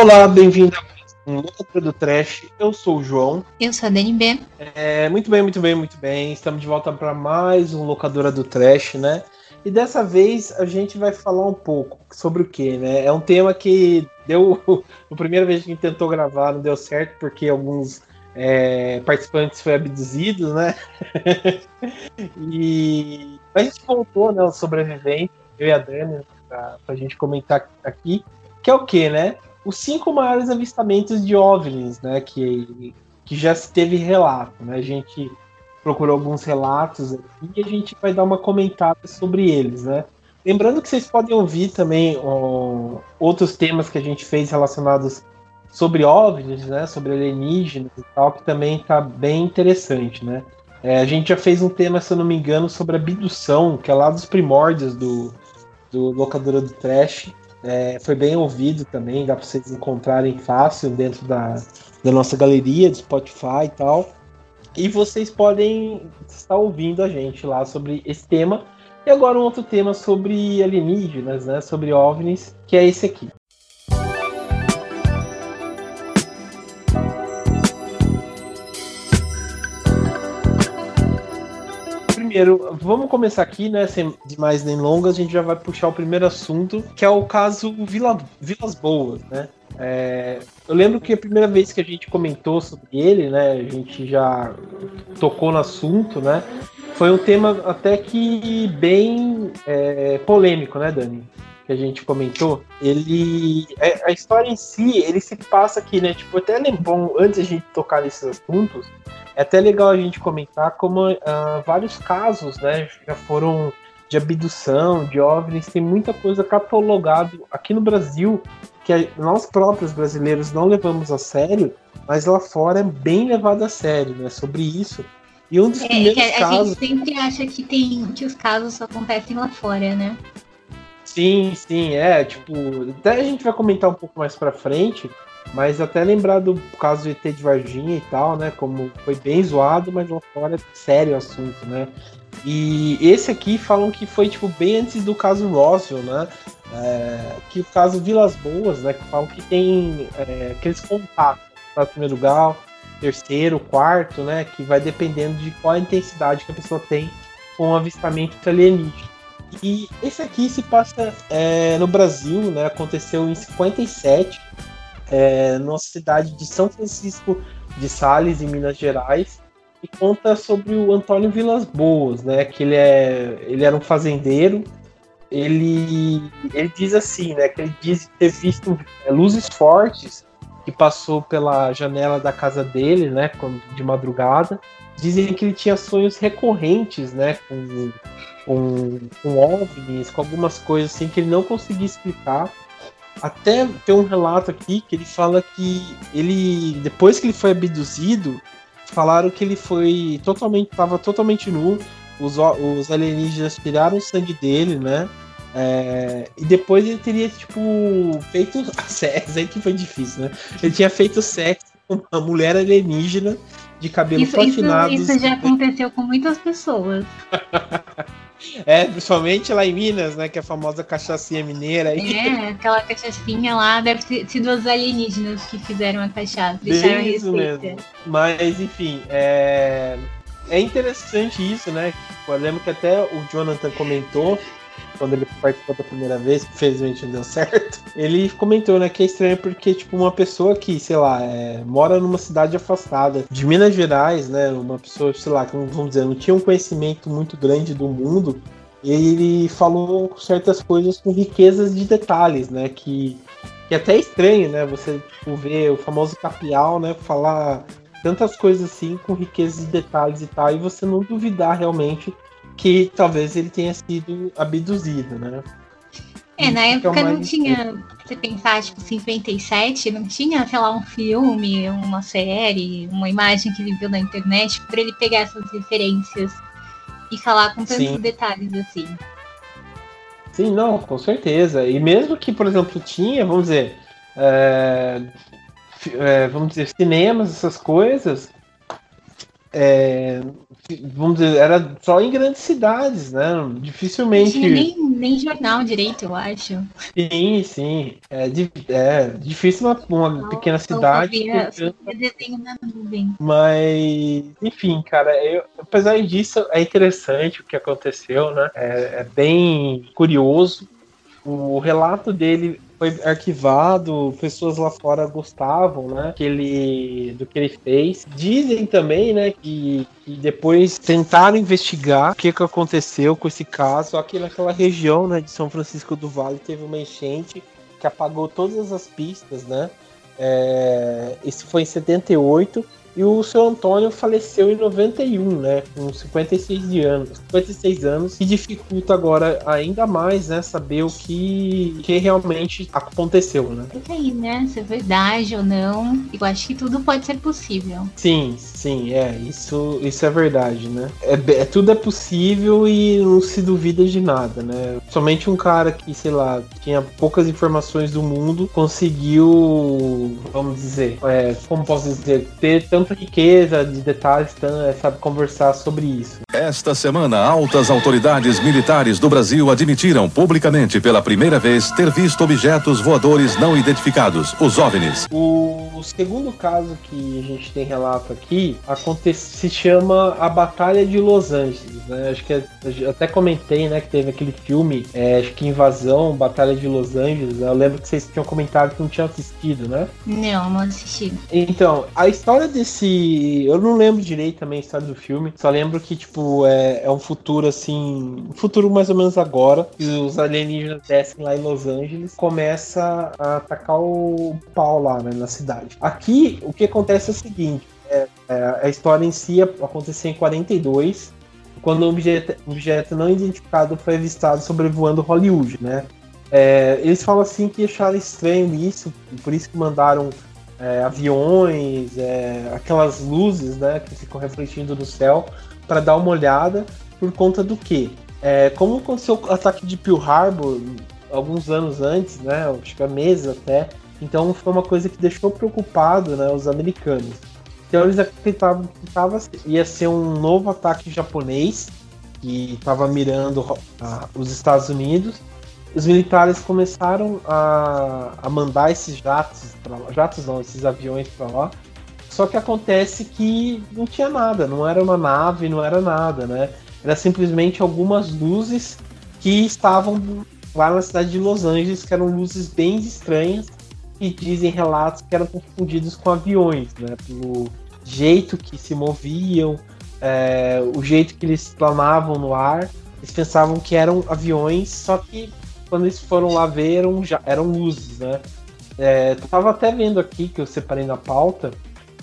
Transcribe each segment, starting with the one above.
Olá, bem-vindo a um Loucura do Trash. Eu sou o João. Eu sou a DNB. É, muito bem, muito bem, muito bem. Estamos de volta para mais um Locadora do Trash, né? E dessa vez a gente vai falar um pouco sobre o que, né? É um tema que deu. A primeira vez que a gente tentou gravar não deu certo, porque alguns é, participantes foram abduzidos, né? e a gente voltou, né? O sobrevivente, eu e a Dani, para a gente comentar aqui, que é o que, né? Os cinco maiores avistamentos de OVNIs, né, que, que já se teve relato, né? A gente procurou alguns relatos aqui e a gente vai dar uma comentada sobre eles, né? Lembrando que vocês podem ouvir também ó, outros temas que a gente fez relacionados sobre OVNIs, né, sobre alienígenas e tal, que também tá bem interessante, né? É, a gente já fez um tema, se eu não me engano, sobre abdução, que é lá dos primórdios do, do Locadora do Trash. É, foi bem ouvido também, dá para vocês encontrarem fácil dentro da, da nossa galeria do Spotify e tal. E vocês podem estar ouvindo a gente lá sobre esse tema. E agora um outro tema sobre alienígenas, né? Sobre OVNIs, que é esse aqui. Primeiro, vamos começar aqui, né? Sem mais nem longas, a gente já vai puxar o primeiro assunto, que é o caso Vila, Vilas Boas, né? É, eu lembro que a primeira vez que a gente comentou sobre ele, né? A gente já tocou no assunto, né? Foi um tema até que bem é, polêmico, né, Dani? Que a gente comentou. Ele. É, a história em si, ele se passa aqui, né? Tipo, até bom, antes a gente tocar nesses assuntos, é até legal a gente comentar como uh, vários casos né, já foram de abdução, de OVNIs, tem muita coisa catalogado aqui no Brasil que nós próprios brasileiros não levamos a sério, mas lá fora é bem levado a sério, né? Sobre isso. E um dos é, primeiros a, casos. A gente sempre acha que, tem, que os casos só acontecem lá fora, né? Sim, sim, é. Tipo, até a gente vai comentar um pouco mais pra frente, mas até lembrar do caso do ET de Varginha e tal, né? Como foi bem zoado, mas lá fora é sério o assunto, né? E esse aqui falam que foi tipo bem antes do caso Roswell, né? É, que o caso Vilas Boas, né? Que falam que tem é, aqueles contatos, para primeiro lugar, terceiro, quarto, né? Que vai dependendo de qual a intensidade que a pessoa tem com o avistamento alienígena. E esse aqui se passa é, no Brasil, né? Aconteceu em 57 é, numa cidade de São Francisco de Sales, em Minas Gerais, e conta sobre o Antônio Vilas Boas, né? Que ele, é, ele era um fazendeiro. Ele, ele diz assim, né? Que ele diz ter visto é, luzes fortes que passou pela janela da casa dele, né? De madrugada. Dizem que ele tinha sonhos recorrentes, né? Com, com, com OVNIs, com algumas coisas assim que ele não conseguia explicar até tem um relato aqui que ele fala que ele, depois que ele foi abduzido, falaram que ele foi totalmente, estava totalmente nu. Os, os alienígenas tiraram o sangue dele, né? É, e depois ele teria, tipo, feito sexo, aí que foi difícil, né? Ele tinha feito sexo com uma mulher alienígena de cabelo isso. Isso, isso já aconteceu com muitas pessoas. É, principalmente lá em Minas, né? Que é a famosa cachaçinha mineira. Aí. É, aquela cachaçinha lá deve ter sido os alienígenas que fizeram a cachaça. Deixaram isso mesmo. Mas, enfim, é... é interessante isso, né? Eu lembro que até o Jonathan comentou quando ele participou da primeira vez, que infelizmente não deu certo, ele comentou, né, que é estranho porque, tipo, uma pessoa que, sei lá, é, mora numa cidade afastada de Minas Gerais, né, uma pessoa, sei lá, que, vamos dizer, não tinha um conhecimento muito grande do mundo, ele falou certas coisas com riquezas de detalhes, né, que, que é até é estranho, né, você, tipo, ver o famoso capial, né, falar tantas coisas assim com riquezas de detalhes e tal, e você não duvidar realmente que talvez ele tenha sido abduzido, né? É, na época não tinha, você pensar, tipo, 57, não tinha, sei lá, um filme, uma série, uma imagem que ele viu na internet para ele pegar essas referências e falar com tantos Sim. detalhes assim. Sim, não, com certeza. E mesmo que, por exemplo, tinha, vamos dizer, é, é, vamos dizer, cinemas, essas coisas, é, vamos dizer, era só em grandes cidades, né? Dificilmente. Não nem, nem jornal direito, eu acho. Sim, sim. É, é difícil uma, uma pequena cidade. Desenho na nuvem. Mas, enfim, cara, eu, apesar disso, é interessante o que aconteceu, né? É, é bem curioso. O relato dele foi arquivado, pessoas lá fora gostavam, né, que ele, do que ele fez. Dizem também, né, que, que depois tentaram investigar o que, que aconteceu com esse caso, só que naquela região, né, de São Francisco do Vale teve uma enchente que apagou todas as pistas, né, é, isso foi em 78 e o seu Antônio faleceu em 91, né? Com 56 de anos, 56 anos, que dificulta agora ainda mais, né? Saber o que, que realmente aconteceu, né? Fica aí, né? Se é verdade ou não. Eu acho que tudo pode ser possível. Sim, sim, é. Isso, isso é verdade, né? É, é, tudo é possível e não se duvida de nada, né? Somente um cara que, sei lá, tinha poucas informações do mundo conseguiu, vamos dizer, é, como posso dizer, ter tanto riqueza de detalhes, é, sabe conversar sobre isso. Esta semana, altas autoridades militares do Brasil admitiram publicamente pela primeira vez ter visto objetos voadores não identificados, os OVNIs. O segundo caso que a gente tem relato aqui acontece, se chama a Batalha de Los Angeles. Né? Acho que é, até comentei né, que teve aquele filme, é, acho que Invasão, Batalha de Los Angeles. Né? Eu lembro que vocês tinham comentado que não tinham assistido, né? Não, não assisti. Então, a história desse esse. Eu não lembro direito também a história do filme. Só lembro que, tipo, é, é um futuro assim. Um futuro mais ou menos agora. E os alienígenas descem lá em Los Angeles. Começa a atacar o pau lá, né, na cidade. Aqui, o que acontece é o seguinte. É, é, a história em si aconteceu em 42, quando um objeto, um objeto não identificado foi avistado sobrevoando Hollywood, né? É, eles falam assim que acharam estranho isso, por isso que mandaram é, aviões, é, aquelas luzes né, que ficam refletindo no céu, para dar uma olhada, por conta do que? É, como aconteceu o ataque de Pearl Harbor alguns anos antes, né, acho que há meses até, então foi uma coisa que deixou preocupado né, os americanos. Então eles acreditavam que tava, ia ser um novo ataque japonês, que estava mirando uh, os Estados Unidos, os militares começaram a, a mandar esses jatos jatos não, esses aviões para lá. Só que acontece que não tinha nada, não era uma nave, não era nada, né? Era simplesmente algumas luzes que estavam lá na cidade de Los Angeles, que eram luzes bem estranhas e dizem relatos que eram confundidos com aviões, né? Pelo jeito que se moviam, é, o jeito que eles planavam no ar. Eles pensavam que eram aviões, só que quando eles foram lá ver, eram, eram luzes, né? É, tava até vendo aqui que eu separei na pauta,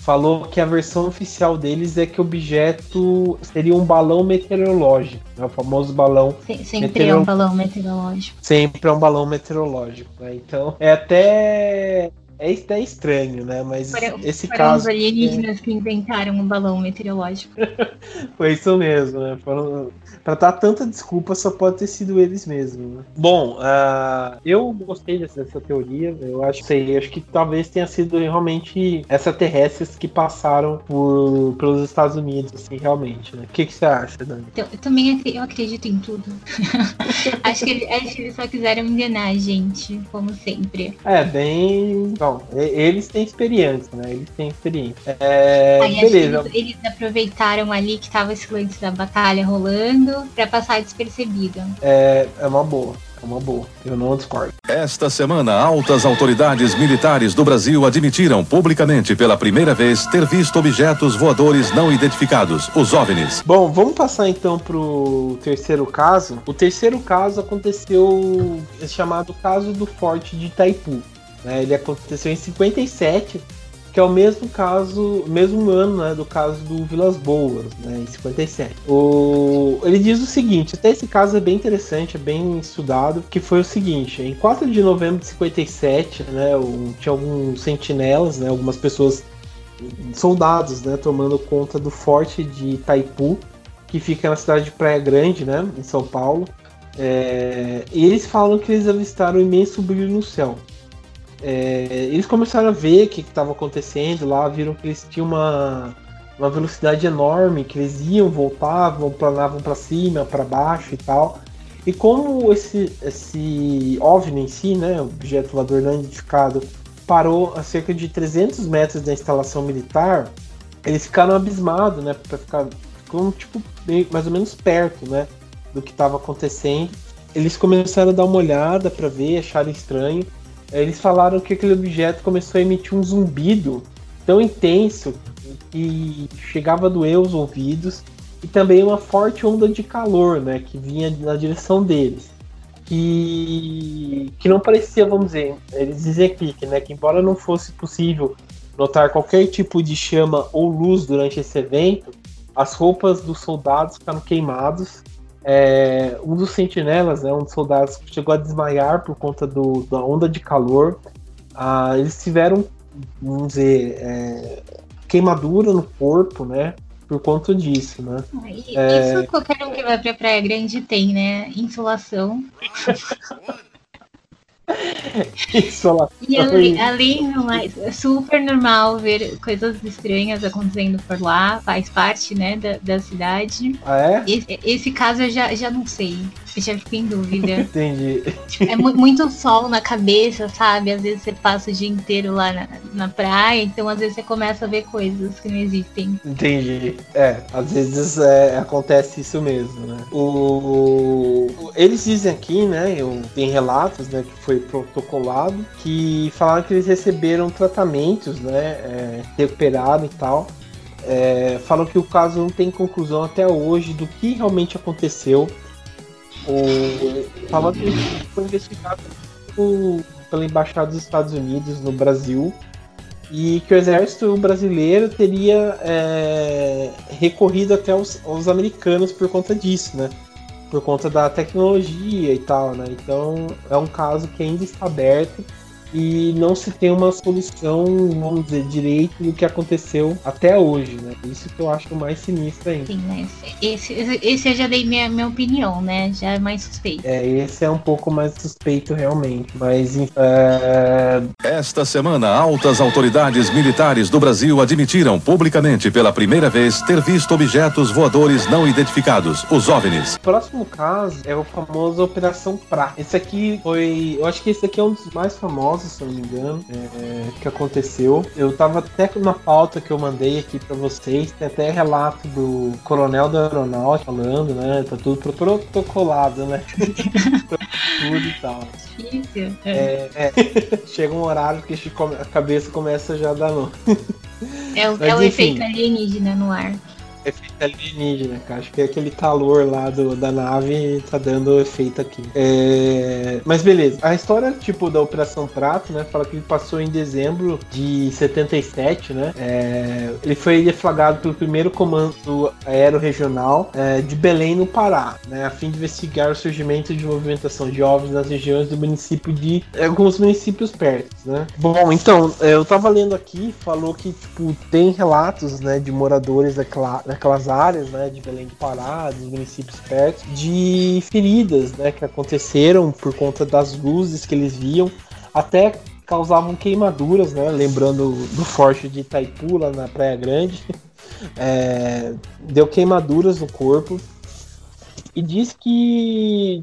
falou que a versão oficial deles é que o objeto seria um balão meteorológico, né? o famoso balão. sempre meteoro... é um balão meteorológico. Sempre é um balão meteorológico, né? Então é até é até estranho, né? Mas foram, esse foram caso. os alienígenas é... que inventaram um balão meteorológico. Foi isso mesmo, né? Foram para dar tanta desculpa, só pode ter sido eles mesmos. Né? Bom, uh, eu gostei dessa, dessa, teoria. Eu acho, sei, acho que talvez tenha sido realmente extraterrestres que passaram por, pelos Estados Unidos, assim, realmente. Né? O que, que você acha, Dani? Eu, eu também eu acredito em tudo. acho, que, acho que eles só quiseram enganar a gente, como sempre. É, bem. Bom, eles têm experiência, né? Eles têm experiência. É, Aí, beleza. Eles, eles, aproveitaram ali que tava esse lance da batalha rolando para passar despercebido. É, é uma boa. É uma boa, eu não discordo. Esta semana, altas autoridades militares do Brasil admitiram publicamente pela primeira vez ter visto objetos voadores não identificados, os OVNIs. Bom, vamos passar então pro terceiro caso. O terceiro caso aconteceu, é chamado caso do Forte de Itaipu. Né? Ele aconteceu em 57 que é o mesmo caso, mesmo ano, né, do caso do Vilas Boas, né, em 57. O, ele diz o seguinte, até esse caso é bem interessante, é bem estudado, que foi o seguinte, em 4 de novembro de 57, né, o, tinha alguns sentinelas, né, algumas pessoas, soldados, né, tomando conta do forte de Itaipu, que fica na cidade de Praia Grande, né, em São Paulo, é, e eles falam que eles avistaram um imenso brilho no céu. É, eles começaram a ver o que estava acontecendo lá, viram que eles tinham uma, uma velocidade enorme, que eles iam, voltavam, planavam para cima, para baixo e tal. E como esse, esse OVNI em si, né, objeto voador não identificado, parou a cerca de 300 metros da instalação militar, eles ficaram abismados, né, para ficar ficam, tipo, mais ou menos perto, né, do que estava acontecendo. Eles começaram a dar uma olhada para ver, acharam estranho. Eles falaram que aquele objeto começou a emitir um zumbido tão intenso que chegava a doer os ouvidos e também uma forte onda de calor, né, que vinha na direção deles. Que, que não parecia, vamos dizer, eles dizem aqui que, né, que embora não fosse possível notar qualquer tipo de chama ou luz durante esse evento, as roupas dos soldados ficaram queimados. É, um dos sentinelas, né, um dos soldados, chegou a desmaiar por conta do, da onda de calor. Ah, eles tiveram, vamos dizer, é, queimadura no corpo, né? Por conta disso, né? Isso é... qualquer um que vai pra Praia Grande tem, né? Insolação. E além, além do mais, é super normal ver coisas estranhas acontecendo por lá, faz parte, né, da, da cidade. Ah, é? Esse, esse caso eu já, já não sei. Eu já fico em dúvida. Entendi. É mu muito sol na cabeça, sabe? Às vezes você passa o dia inteiro lá na, na praia, então às vezes você começa a ver coisas que não existem. Entendi. É, às vezes é, acontece isso mesmo, né? O, eles dizem aqui, né? Eu, tem relatos, né, que foi protocolado, que falaram que eles receberam tratamentos, né? É, recuperaram e tal. É, falam que o caso não tem conclusão até hoje do que realmente aconteceu o, que foi investigado pela Embaixada dos Estados Unidos no Brasil e que o exército brasileiro teria é, recorrido até os, os, americanos por conta disso, né? Por conta da tecnologia e tal, né? Então é um caso que ainda está aberto e não se tem uma solução, vamos dizer, direito do que aconteceu até hoje, né? Isso que eu acho mais sinistro ainda. Sim, né? Esse, esse eu já dei minha, minha opinião, né? Já é mais suspeito. É, esse é um pouco mais suspeito realmente, mas... É... Esta semana, altas autoridades militares do Brasil admitiram publicamente pela primeira vez ter visto objetos voadores não identificados, os OVNIs. O próximo caso é o famoso Operação Pra. Esse aqui foi... Eu acho que esse aqui é um dos mais famosos se eu não me engano, é, que aconteceu. Eu tava até na pauta que eu mandei aqui para vocês, tem até relato do coronel da aeronáutica falando, né? Tá tudo protocolado, né? tudo e tal. Difícil. É, é. Chega um horário que a cabeça começa já a dar nó. É o, Mas, é o efeito alienígena no ar efeito alienígena, cara. Acho que é aquele calor lá do, da nave tá dando efeito aqui. É... Mas beleza. A história, tipo, da Operação Prato, né? Fala que ele passou em dezembro de 77, né? É... Ele foi deflagrado pelo primeiro comando aéreo regional é, de Belém, no Pará, né? A fim de investigar o surgimento de movimentação de ovos nas regiões do município de alguns municípios perto, né? Bom, então, eu tava lendo aqui, falou que, tipo, tem relatos, né, de moradores daquela, naquelas áreas, né, de Belém do Pará, dos municípios perto, de feridas, né, que aconteceram por conta das luzes que eles viam, até causavam queimaduras, né, lembrando do forte de Itaipu, lá na Praia Grande, é, deu queimaduras no corpo, e diz que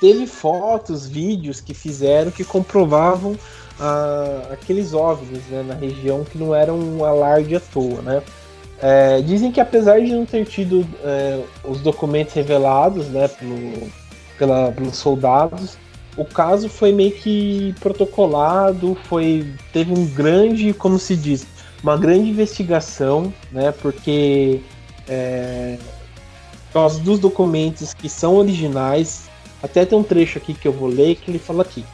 teve fotos, vídeos que fizeram que comprovavam ah, aqueles OVNIs né, na região que não eram um alarde à toa, né? É, dizem que apesar de não ter tido é, os documentos revelados né, pelo, pela, pelos soldados, o caso foi meio que protocolado, foi teve um grande, como se diz, uma grande investigação, né, porque é, por causa dos documentos que são originais, até tem um trecho aqui que eu vou ler que ele fala aqui.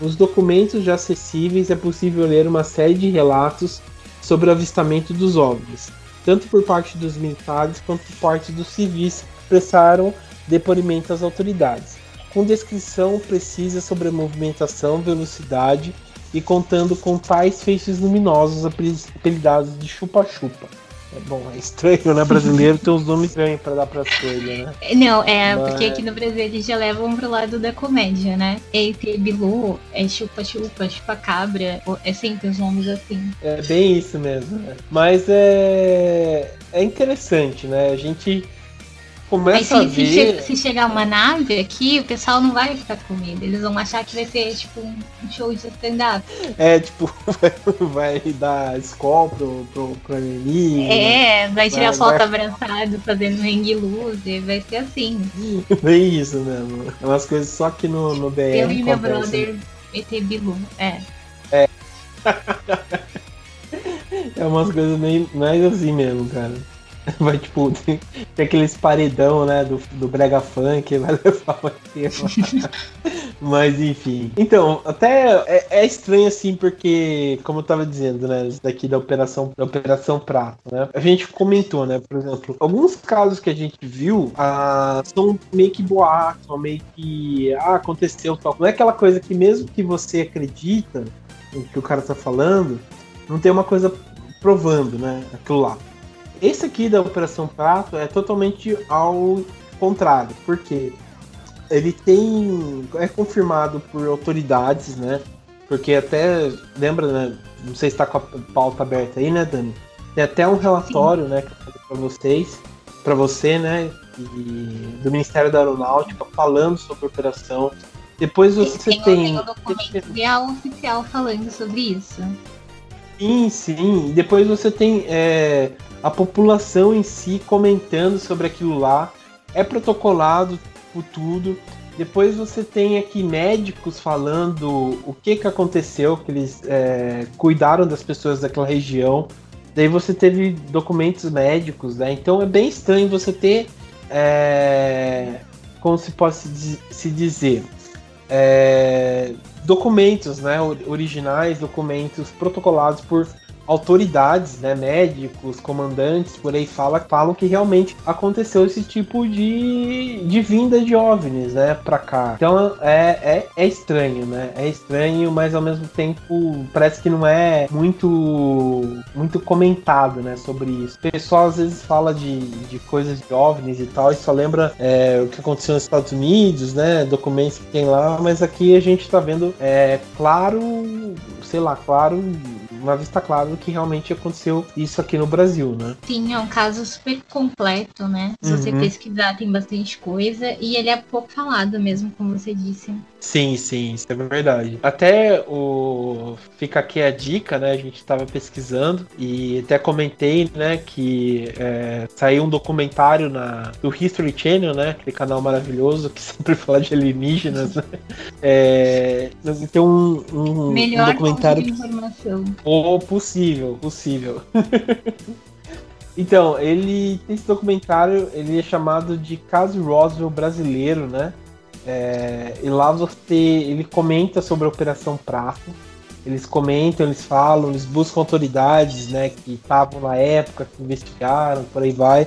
Nos documentos já acessíveis é possível ler uma série de relatos sobre o avistamento dos OVNIs tanto por parte dos militares quanto por parte dos civis prestaram depoimento às autoridades, com descrição precisa sobre a movimentação, velocidade e contando com tais feixes luminosos apelidados de chupa-chupa. É bom, é estranho, né? Brasileiro tem uns nomes estranhos pra dar pras coisas, né? Não, é Mas... porque aqui no Brasil eles já levam pro lado da comédia, né? ET Bilu, é chupa-chupa, chupa-cabra, é sempre os nomes assim. É bem isso mesmo, né? Mas é, é interessante, né? A gente começa Aí, se, a ver... se, se, chegar uma nave aqui, o pessoal não vai ficar com medo. Eles vão achar que vai ser tipo um show de stand-up. É, tipo, vai, dar escola pro, pro, pro alienígena. É, vai tirar vai, foto vai... abraçado, fazendo hang loose, vai ser assim. Bem isso mesmo. É umas coisas só que no, no BR. Eu e meu brother ET Bilu, é. É. é umas coisas meio mais assim mesmo, cara. Vai, tipo, tem, tem, aqueles paredão, né, do, do brega funk, vai levar o Mas, enfim. Então, até é, é, estranho, assim, porque, como eu tava dizendo, né, isso daqui da Operação, da Operação Prato, né, a gente comentou, né, por exemplo, alguns casos que a gente viu ah, são meio que boatos, meio que, ah, aconteceu tal. Não é aquela coisa que mesmo que você acredita no que o cara tá falando, não tem uma coisa provando, né, aquilo lá. Esse aqui da Operação Prato é totalmente ao contrário, porque ele tem. é confirmado por autoridades, né? Porque até. Lembra, né? Não sei se tá com a pauta aberta aí, né, Dani? Tem até um relatório, Sim. né, que eu falei pra vocês, para você, né? E, do Ministério da Aeronáutica falando sobre a operação. Depois você tem. Tem, um documento real oficial falando sobre isso. Sim, sim. E depois você tem é, a população em si comentando sobre aquilo lá. É protocolado tudo. Depois você tem aqui médicos falando o que, que aconteceu, que eles é, cuidaram das pessoas daquela região. Daí você teve documentos médicos, né? Então é bem estranho você ter, é, como se pode se dizer, é, documentos, né? Originais, documentos protocolados por autoridades, né, médicos, comandantes, por aí fala, falam que realmente aconteceu esse tipo de, de vinda de OVNIs, né, pra cá. Então é, é, é estranho, né? É estranho, mas ao mesmo tempo parece que não é muito muito comentado, né, sobre isso. O pessoal às vezes fala de, de coisas de OVNIs e tal, e só lembra é, o que aconteceu nos Estados Unidos, né, documentos que tem lá, mas aqui a gente tá vendo, é, claro, sei lá, claro, uma vista clara que realmente aconteceu isso aqui no Brasil, né? Sim, é um caso super completo, né? Se uhum. você pesquisar, tem bastante coisa e ele é pouco falado mesmo, como você disse. Sim, sim, isso é verdade. Até o fica aqui a dica, né? A gente estava pesquisando e até comentei, né, que é, saiu um documentário na do History Channel, né? Aquele canal maravilhoso que sempre fala de alienígenas. Né? É, tem um, um, Melhor um documentário. De informação. Ou possível, possível. então, ele esse documentário, ele é chamado de Caso Roswell brasileiro, né? É, e lá você, ele comenta sobre a Operação Prato. Eles comentam, eles falam, eles buscam autoridades, né, que estavam na época, que investigaram, por aí vai.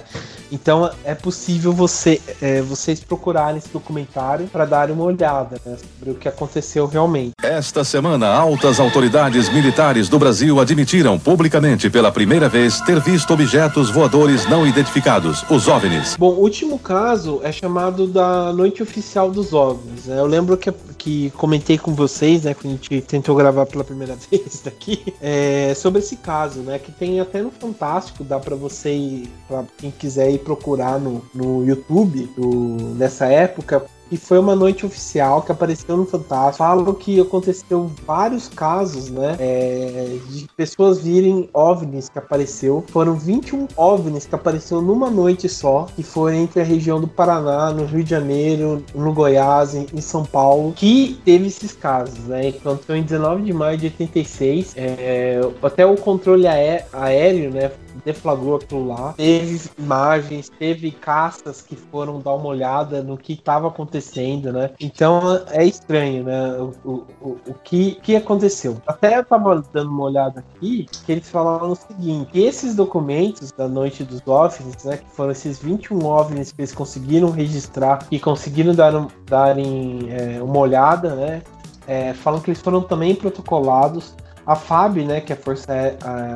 Então é possível você, é, vocês procurarem esse documentário para darem uma olhada né, sobre o que aconteceu realmente. Esta semana, altas autoridades militares do Brasil admitiram publicamente pela primeira vez ter visto objetos voadores não identificados, os OVNIs. Bom, o último caso é chamado da Noite Oficial dos OVNIs. Né? Eu lembro que, que comentei com vocês, né, quando a gente tentou gravar pela primeira vez daqui, é, sobre esse caso, né, que tem até no Fantástico, dá para você, para quem quiser ir procurar no, no YouTube do, nessa época, e foi uma noite oficial que apareceu no Fantástico. Falam que aconteceu vários casos, né? É, de pessoas virem OVNIs que apareceu. Foram 21 OVNIs que apareceu numa noite só. E foi entre a região do Paraná, no Rio de Janeiro, no Goiás, em São Paulo, que teve esses casos, né? Então, em 19 de maio de 86, é, até o controle aéreo, né? Deflagrou aquilo lá. Teve imagens, teve caças que foram dar uma olhada no que estava acontecendo, né? Então é estranho, né? O, o, o, o que, que aconteceu. Até eu tava dando uma olhada aqui, que eles falaram o seguinte: que esses documentos da noite dos OVNIs, né? Que foram esses 21 OVNIs que eles conseguiram registrar e conseguiram dar, darem é, uma olhada, né? É, falam que eles foram também protocolados. A FAB, né, que é a Força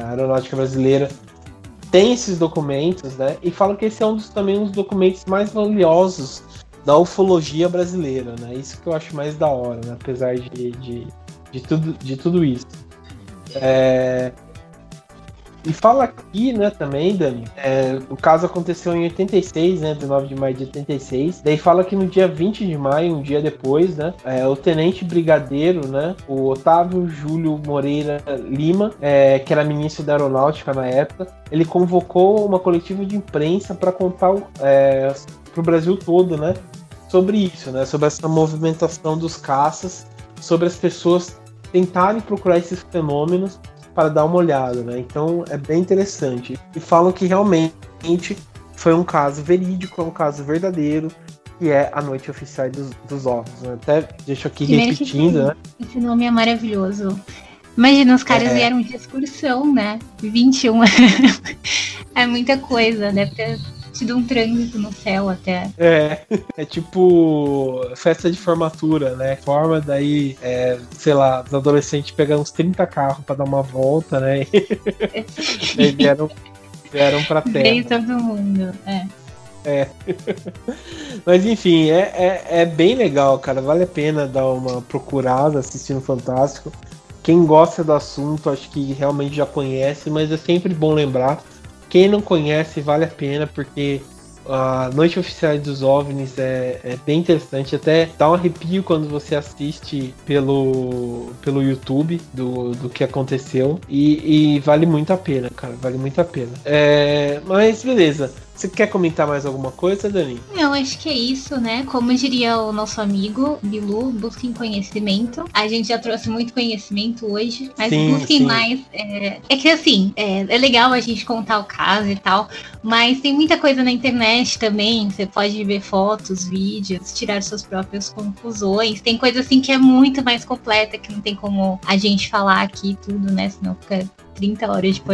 Aeronáutica Brasileira, tem esses documentos, né? E falam que esse é um dos, também um dos documentos mais valiosos da ufologia brasileira, né? Isso que eu acho mais da hora, né? Apesar de, de, de, tudo, de tudo isso. É, e fala aqui, né, também, Dani, é, o caso aconteceu em 86, né, 19 de maio de 86. Daí fala que no dia 20 de maio, um dia depois, né, é, o tenente brigadeiro, né, o Otávio Júlio Moreira Lima, é, que era ministro da Aeronáutica na época, ele convocou uma coletiva de imprensa para contar é, para o Brasil todo, né, sobre isso, né, sobre essa movimentação dos caças, sobre as pessoas tentarem procurar esses fenômenos para dar uma olhada, né? Então é bem interessante. E falam que realmente foi um caso verídico, é um caso verdadeiro, que é a Noite Oficial dos, dos Ovos. Né? Até deixo aqui Primeiro repetindo, né? Esse nome é maravilhoso. Imagina, os caras é. vieram de excursão, né? 21 é muita coisa, deve ter tido um trânsito no céu até. É, é tipo festa de formatura, né? Forma daí, é, sei lá, os adolescentes pegam uns 30 carros pra dar uma volta, né? e vieram, vieram pra terra. Veio todo mundo, é. É. Mas enfim, é, é, é, bem legal, cara. Vale a pena dar uma procurada assistindo Fantástico. Quem gosta do assunto, acho que realmente já conhece, mas é sempre bom lembrar quem não conhece, vale a pena, porque a Noite Oficial dos OVNIs é, é, bem interessante, até dá um arrepio quando você assiste pelo, pelo YouTube do, do que aconteceu. E, e vale muito a pena, cara, vale muito a pena. É, mas beleza. Você quer comentar mais alguma coisa, Dani? Não, acho que é isso, né? Como diria o nosso amigo Bilu, busquem conhecimento. A gente já trouxe muito conhecimento hoje, mas sim, busquem sim. mais. É... é, que assim, é, é legal a gente contar o caso e tal, mas tem muita coisa na internet também. Você pode ver fotos, vídeos, tirar suas próprias conclusões. Tem coisa assim que é muito mais completa, que não tem como a gente falar aqui tudo, né? Senão fica 30 horas de uhum.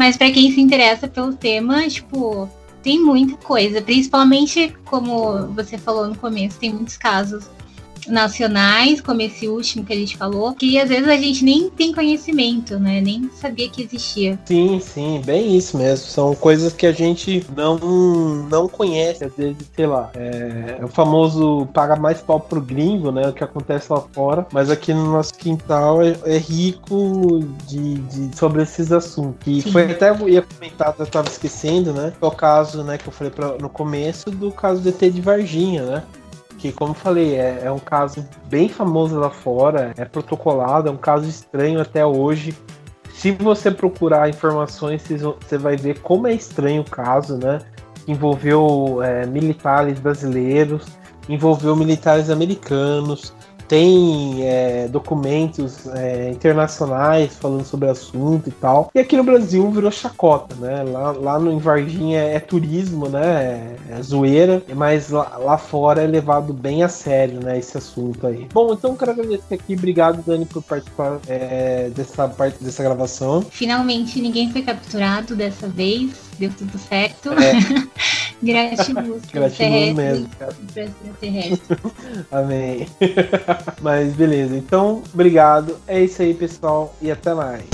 Mas para quem se interessa pelo tema, tipo, tem muita coisa. Principalmente, como você falou no começo, tem muitos casos nacionais, como esse último que a gente falou, que às vezes a gente nem tem conhecimento, né? Nem sabia que existia. Sim, sim, bem isso mesmo. São coisas que a gente não, não conhece, às vezes, sei lá. É, é o famoso paga mais pau pro gringo, né? O que acontece lá fora. Mas aqui no nosso quintal é, é rico de, de, sobre esses assuntos. E sim. foi até eu ia comentar, eu tava esquecendo, né? É o caso, né, que eu falei pra, no começo do caso do ET de Varginha, né? Que, como eu falei, é, é, um caso bem famoso lá fora, é protocolado, é um caso estranho até hoje. Se você procurar informações, você vai ver como é estranho o caso, né? Envolveu é, militares brasileiros, envolveu militares americanos, tem é, documentos é, internacionais falando sobre o assunto e tal. E aqui no Brasil virou chacota, né? Lá, lá no, em Varginha é turismo, né? É, é zoeira, mas lá, lá, fora é levado bem a sério, né? Esse assunto aí. Bom, então quero agradecer aqui. Obrigado, Dani, por participar é, dessa parte dessa gravação. Finalmente ninguém foi capturado dessa vez. Deu tudo certo. Gratiluz. Gratiluz mesmo, cara. Amém. Mas beleza, então, obrigado. É isso aí, pessoal, e até mais.